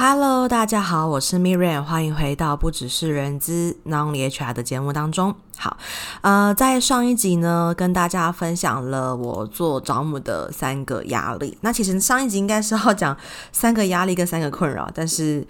Hello，大家好，我是 Miriam，欢迎回到不只是人资 Non HR 的节目当中。好，呃，在上一集呢，跟大家分享了我做招募的三个压力。那其实上一集应该是要讲三个压力跟三个困扰，但是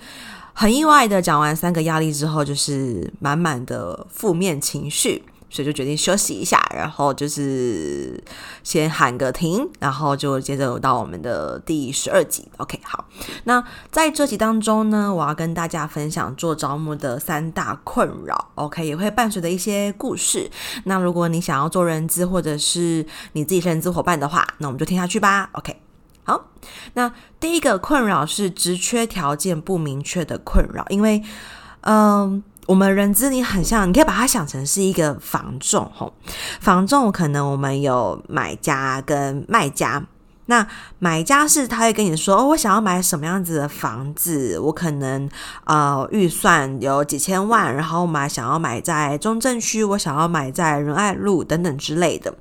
很意外的讲完三个压力之后，就是满满的负面情绪。所以就决定休息一下，然后就是先喊个停，然后就接着到我们的第十二集。OK，好，那在这集当中呢，我要跟大家分享做招募的三大困扰。OK，也会伴随着一些故事。那如果你想要做人资，或者是你自己是人资伙伴的话，那我们就听下去吧。OK，好，那第一个困扰是职缺条件不明确的困扰，因为，嗯。我们人资你很像，你可以把它想成是一个房仲吼，房仲可能我们有买家跟卖家。那买家是他会跟你说，哦，我想要买什么样子的房子，我可能呃预算有几千万，然后我买想要买在中正区，我想要买在仁爱路等等之类的。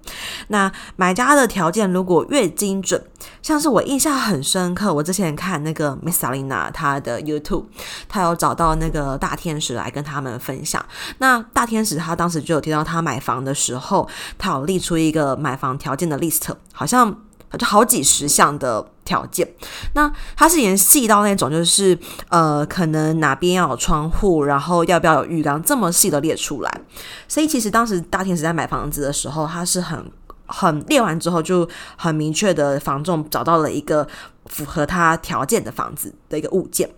那买家的条件如果越精准，像是我印象很深刻，我之前看那个 Miss Salina 她的 YouTube，她有找到那个大天使来跟他们分享。那大天使他当时就有提到他买房的时候，他有列出一个买房条件的 list，好像。就好几十项的条件，那它是连细到那种，就是呃，可能哪边要有窗户，然后要不要有浴缸，这么细的列出来。所以其实当时大天使在买房子的时候，他是很很列完之后就很明确的，房仲找到了一个符合他条件的房子的一个物件。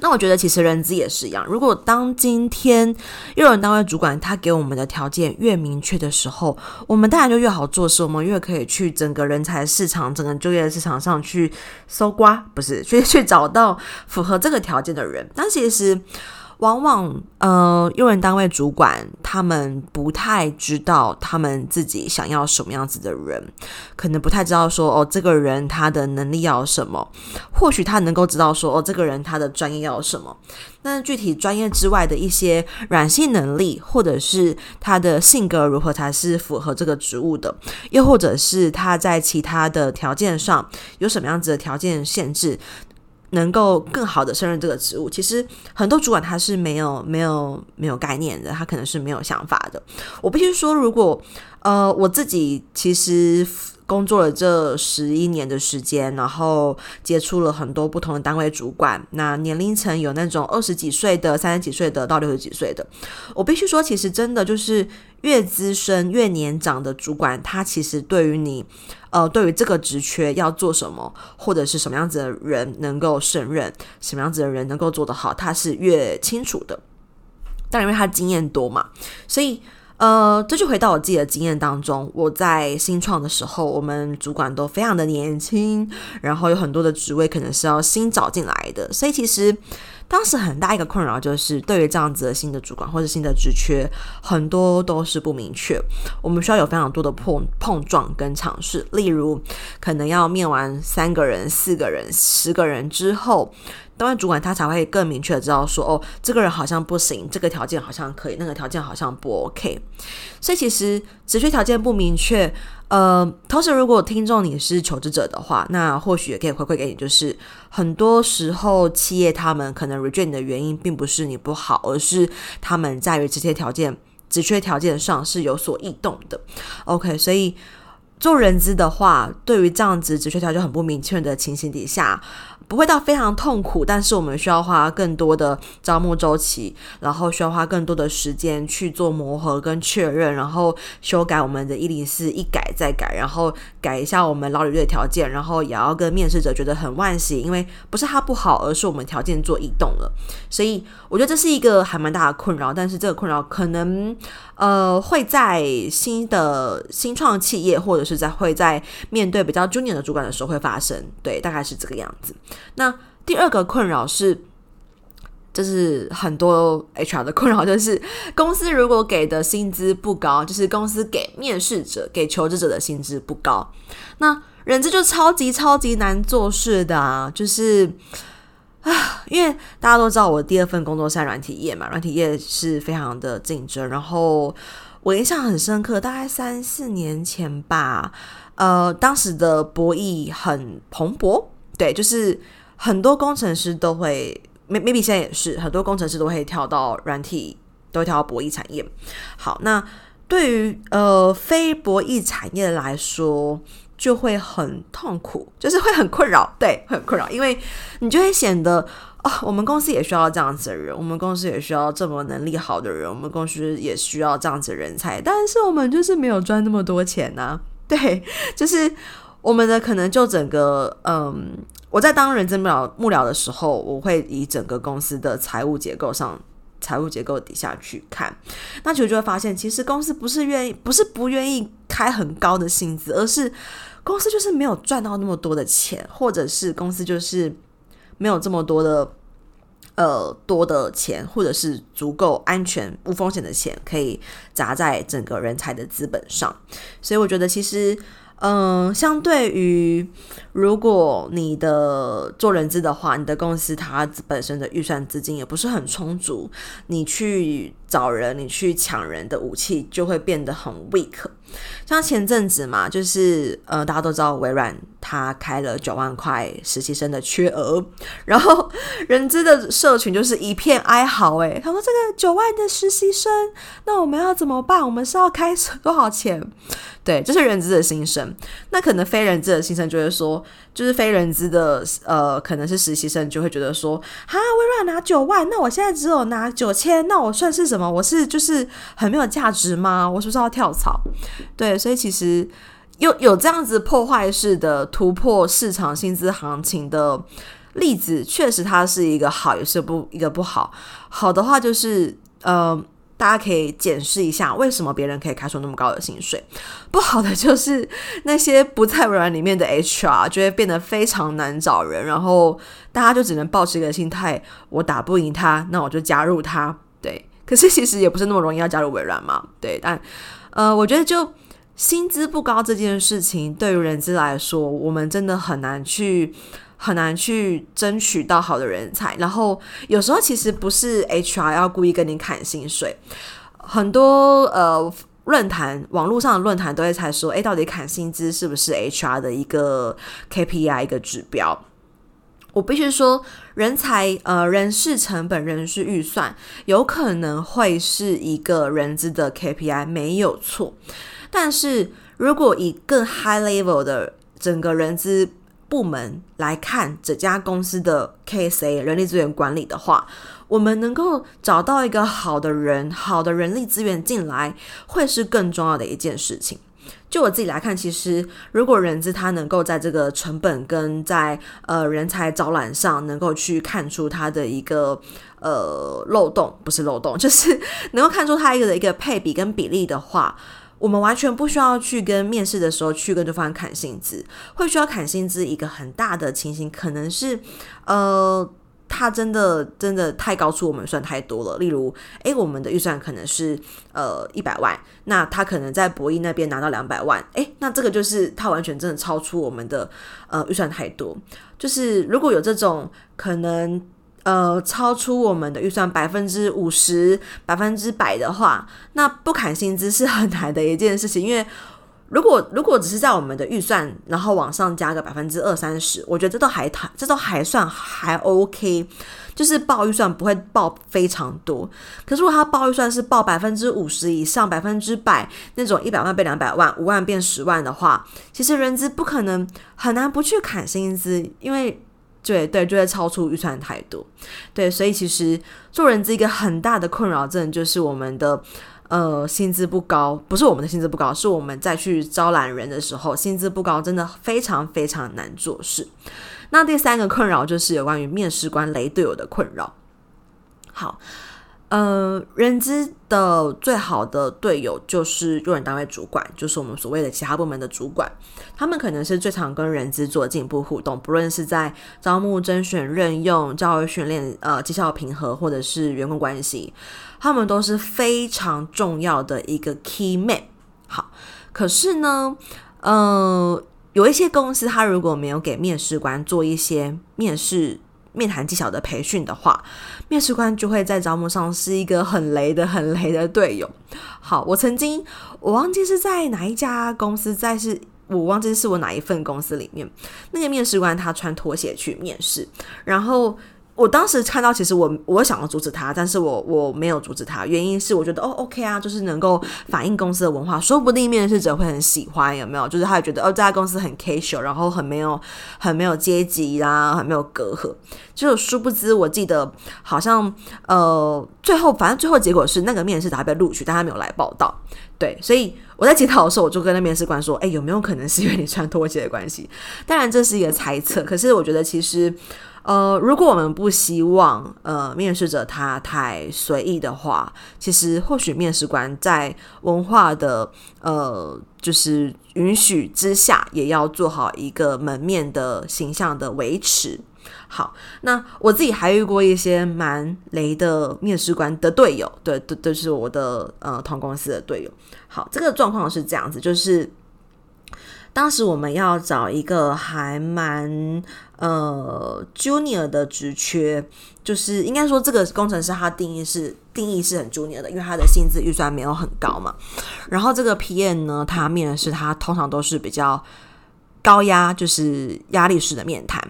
那我觉得其实人资也是一样，如果当今天用人单位主管他给我们的条件越明确的时候，我们当然就越好做事，我们越可以去整个人才市场、整个就业市场上去搜刮，不是去 去找到符合这个条件的人。但其实。往往，呃，用人单位主管他们不太知道他们自己想要什么样子的人，可能不太知道说，哦，这个人他的能力要什么，或许他能够知道说，哦，这个人他的专业要什么，那具体专业之外的一些软性能力，或者是他的性格如何才是符合这个职务的，又或者是他在其他的条件上有什么样子的条件限制。能够更好的胜任这个职务，其实很多主管他是没有没有没有概念的，他可能是没有想法的。我必须说，如果呃我自己其实。工作了这十一年的时间，然后接触了很多不同的单位主管，那年龄层有那种二十几岁的、三十几岁的到六十几岁的。我必须说，其实真的就是越资深、越年长的主管，他其实对于你，呃，对于这个职缺要做什么，或者是什么样子的人能够胜任，什么样子的人能够做得好，他是越清楚的。但因为他经验多嘛，所以。呃，这就回到我自己的经验当中。我在新创的时候，我们主管都非常的年轻，然后有很多的职位可能是要新找进来的，所以其实当时很大一个困扰就是，对于这样子的新的主管或者新的职缺，很多都是不明确。我们需要有非常多的碰碰撞跟尝试，例如可能要面完三个人、四个人、十个人之后。当然，主管他才会更明确知道说，哦，这个人好像不行，这个条件好像可以，那个条件好像不 OK。所以其实职缺条件不明确，呃，同时如果听众你是求职者的话，那或许也可以回馈给你，就是很多时候企业他们可能 reject 你的原因，并不是你不好，而是他们在于这些条件、职缺条件上是有所异动的。OK，所以做人资的话，对于这样子职缺条件很不明确的情形底下。不会到非常痛苦，但是我们需要花更多的招募周期，然后需要花更多的时间去做磨合跟确认，然后修改我们的一零四一改再改，然后改一下我们劳履的条件，然后也要跟面试者觉得很惋惜，因为不是他不好，而是我们条件做异动了。所以我觉得这是一个还蛮大的困扰，但是这个困扰可能呃会在新的新创企业，或者是在会在面对比较 junior 的主管的时候会发生，对，大概是这个样子。那第二个困扰是，就是很多 HR 的困扰，就是公司如果给的薪资不高，就是公司给面试者、给求职者的薪资不高，那人资就超级超级难做事的啊！就是啊，因为大家都知道，我第二份工作在软体业嘛，软体业是非常的竞争。然后我印象很深刻，大概三四年前吧，呃，当时的博弈很蓬勃。对，就是很多工程师都会，maybe 现在也是很多工程师都会跳到软体，都会跳到博弈产业。好，那对于呃非博弈产业来说，就会很痛苦，就是会很困扰，对，很困扰，因为你就会显得哦，我们公司也需要这样子的人，我们公司也需要这么能力好的人，我们公司也需要这样子的人才，但是我们就是没有赚那么多钱呐、啊，对，就是我们的可能就整个嗯。我在当人资幕僚幕僚的时候，我会以整个公司的财务结构上，财务结构底下去看，那其实就会发现，其实公司不是愿意，不是不愿意开很高的薪资，而是公司就是没有赚到那么多的钱，或者是公司就是没有这么多的呃多的钱，或者是足够安全无风险的钱可以砸在整个人才的资本上，所以我觉得其实。嗯，相对于如果你的做人资的话，你的公司它本身的预算资金也不是很充足，你去找人，你去抢人的武器就会变得很 weak。像前阵子嘛，就是呃，大家都知道微软它开了九万块实习生的缺额，然后人资的社群就是一片哀嚎。诶，他说这个九万的实习生，那我们要怎么办？我们是要开多少钱？对，这是人资的心声。那可能非人资的心声就会说，就是非人资的呃，可能是实习生就会觉得说，哈，微软拿九万，那我现在只有拿九千，那我算是什么？我是就是很没有价值吗？我是不是要跳槽？对，所以其实有有这样子破坏式的突破市场薪资行情的例子，确实它是一个好，也是不一个不好。好的话就是，呃，大家可以检视一下为什么别人可以开出那么高的薪水。不好的就是那些不在微软里面的 HR 就会变得非常难找人，然后大家就只能抱持一个心态：我打不赢他，那我就加入他。可是其实也不是那么容易要加入微软嘛。对，但。呃，我觉得就薪资不高这件事情，对于人资来说，我们真的很难去很难去争取到好的人才。然后有时候其实不是 HR 要故意跟你砍薪水，很多呃论坛网络上的论坛都会猜说，诶，到底砍薪资是不是 HR 的一个 KPI 一个指标？我必须说，人才呃人事成本、人事预算有可能会是一个人资的 KPI，没有错。但是如果以更 high level 的整个人资部门来看这家公司的 KSA 人力资源管理的话，我们能够找到一个好的人、好的人力资源进来，会是更重要的一件事情。就我自己来看，其实如果人资他能够在这个成本跟在呃人才招揽上能够去看出他的一个呃漏洞，不是漏洞，就是能够看出他一个的一个配比跟比例的话，我们完全不需要去跟面试的时候去跟对方砍薪资，会需要砍薪资一个很大的情形，可能是呃。他真的真的太高出我们算太多了。例如，诶，我们的预算可能是呃一百万，那他可能在博弈那边拿到两百万，诶，那这个就是他完全真的超出我们的呃预算太多。就是如果有这种可能呃超出我们的预算百分之五十、百分之百的话，那不砍薪资是很难的一件事情，因为。如果如果只是在我们的预算，然后往上加个百分之二三十，我觉得这都还谈，这都还算还 OK，就是报预算不会报非常多。可是如果他报预算是报百分之五十以上，百分之百那种一百万变两百万，五万变十万的话，其实人资不可能很难不去砍薪资，因为对对就会超出预算太多。对，所以其实做人资一个很大的困扰症就是我们的。呃，薪资不高，不是我们的薪资不高，是我们再去招揽人的时候，薪资不高，真的非常非常难做事。那第三个困扰就是有关于面试官雷队友的困扰。好，呃，人资的最好的队友就是用人单位主管，就是我们所谓的其他部门的主管，他们可能是最常跟人资做进一步互动，不论是在招募、甄选、任用、教育训练、呃绩效评核，或者是员工关系。他们都是非常重要的一个 key man。好，可是呢，呃，有一些公司，他如果没有给面试官做一些面试、面谈技巧的培训的话，面试官就会在招募上是一个很雷的、很雷的队友。好，我曾经我忘记是在哪一家公司，在是。我忘记是我哪一份公司里面，那个面试官他穿拖鞋去面试，然后。我当时看到，其实我我想要阻止他，但是我我没有阻止他，原因是我觉得哦，OK 啊，就是能够反映公司的文化，说不定面试者会很喜欢，有没有？就是他也觉得哦，这家公司很 casual，然后很没有很没有阶级啦，很没有隔阂。就殊不知，我记得好像呃，最后反正最后结果是那个面试者被录取，但他没有来报道。对，所以我在检讨的时候，我就跟那面试官说：“哎，有没有可能是因为你穿拖鞋的关系？”当然这是一个猜测，可是我觉得其实。呃，如果我们不希望呃面试者他太随意的话，其实或许面试官在文化的呃就是允许之下，也要做好一个门面的形象的维持。好，那我自己还遇过一些蛮雷的面试官的队友，对，都都是我的呃同公司的队友。好，这个状况是这样子，就是。当时我们要找一个还蛮呃 junior 的职缺，就是应该说这个工程师他定义是定义是很 junior 的，因为他的薪资预算没有很高嘛。然后这个 PM 呢，他面试他通常都是比较。高压就是压力式的面谈。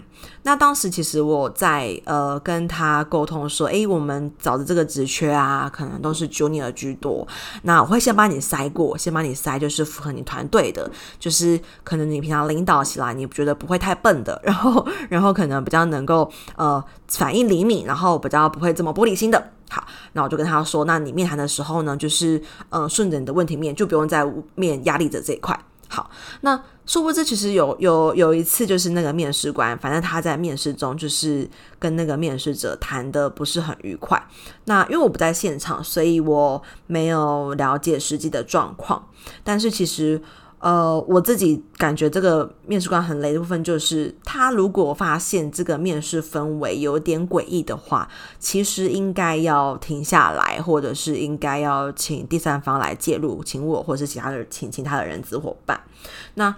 那当时其实我在呃跟他沟通说，诶，我们找的这个职缺啊，可能都是 junior 居多。那我会先帮你筛过，先帮你筛，就是符合你团队的，就是可能你平常领导起来，你觉得不会太笨的，然后然后可能比较能够呃反应灵敏，然后比较不会这么玻璃心的。好，那我就跟他说，那你面谈的时候呢，就是呃顺着你的问题面，就不用再面压力的这一块。好，那殊不知其实有有有一次，就是那个面试官，反正他在面试中就是跟那个面试者谈的不是很愉快。那因为我不在现场，所以我没有了解实际的状况。但是其实。呃，我自己感觉这个面试官很雷的部分，就是他如果发现这个面试氛围有点诡异的话，其实应该要停下来，或者是应该要请第三方来介入，请我或者是其他的请其他的人资伙伴。那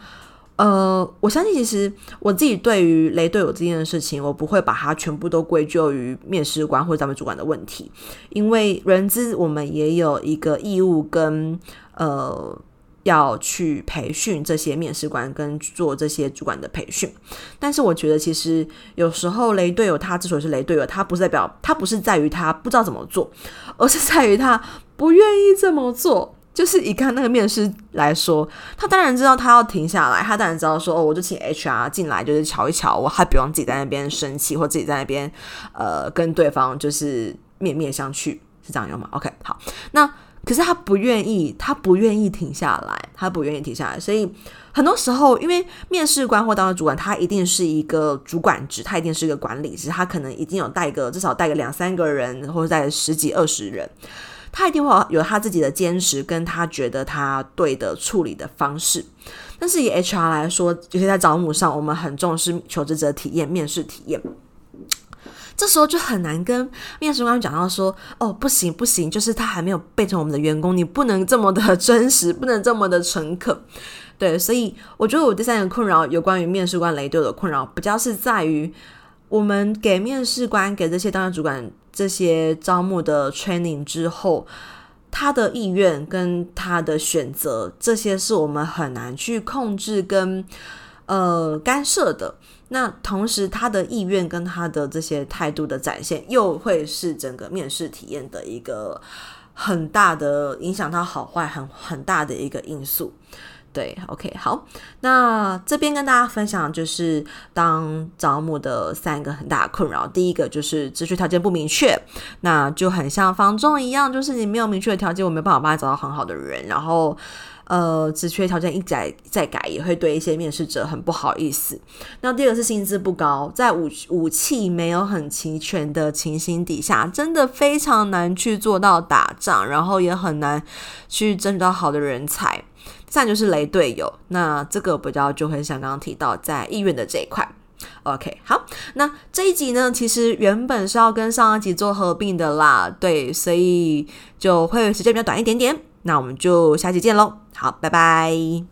呃，我相信其实我自己对于雷队友这件事情，我不会把它全部都归咎于面试官或者咱们主管的问题，因为人资我们也有一个义务跟呃。要去培训这些面试官跟做这些主管的培训，但是我觉得其实有时候雷队友他之所以是雷队友，他不是代表他不是在于他不知道怎么做，而是在于他不愿意这么做。就是以看那个面试来说，他当然知道他要停下来，他当然知道说哦，我就请 HR 进来就是瞧一瞧，我还不用自己在那边生气或自己在那边呃跟对方就是面面相觑，是这样用吗？OK，好，那。可是他不愿意，他不愿意停下来，他不愿意停下来。所以很多时候，因为面试官或当主管，他一定是一个主管职，他一定是一个管理职，他可能已经有带个至少带个两三个人，或者带十几二十人，他一定会有他自己的坚持，跟他觉得他对的处理的方式。但是以 HR 来说，尤其在招募上，我们很重视求职者体验、面试体验。这时候就很难跟面试官讲到说，哦，不行不行，就是他还没有变成我们的员工，你不能这么的真实，不能这么的诚恳，对，所以我觉得我第三个困扰有关于面试官雷队的困扰，比较是在于我们给面试官给这些当家主管这些招募的 training 之后，他的意愿跟他的选择，这些是我们很难去控制跟呃干涉的。那同时，他的意愿跟他的这些态度的展现，又会是整个面试体验的一个很大的影响，他好坏很很大的一个因素。对，OK，好，那这边跟大家分享就是当招募的三个很大的困扰。第一个就是职缺条件不明确，那就很像房仲一样，就是你没有明确的条件，我没办法帮你找到很好的人，然后。呃，职缺条件一改再改，也会对一些面试者很不好意思。那第二个是薪资不高，在武武器没有很齐全的情形底下，真的非常难去做到打仗，然后也很难去争取到好的人才。再就是雷队友，那这个比较就会像刚刚提到在意愿的这一块。OK，好，那这一集呢，其实原本是要跟上一集做合并的啦，对，所以就会时间比较短一点点。那我们就下期见喽，好，拜拜。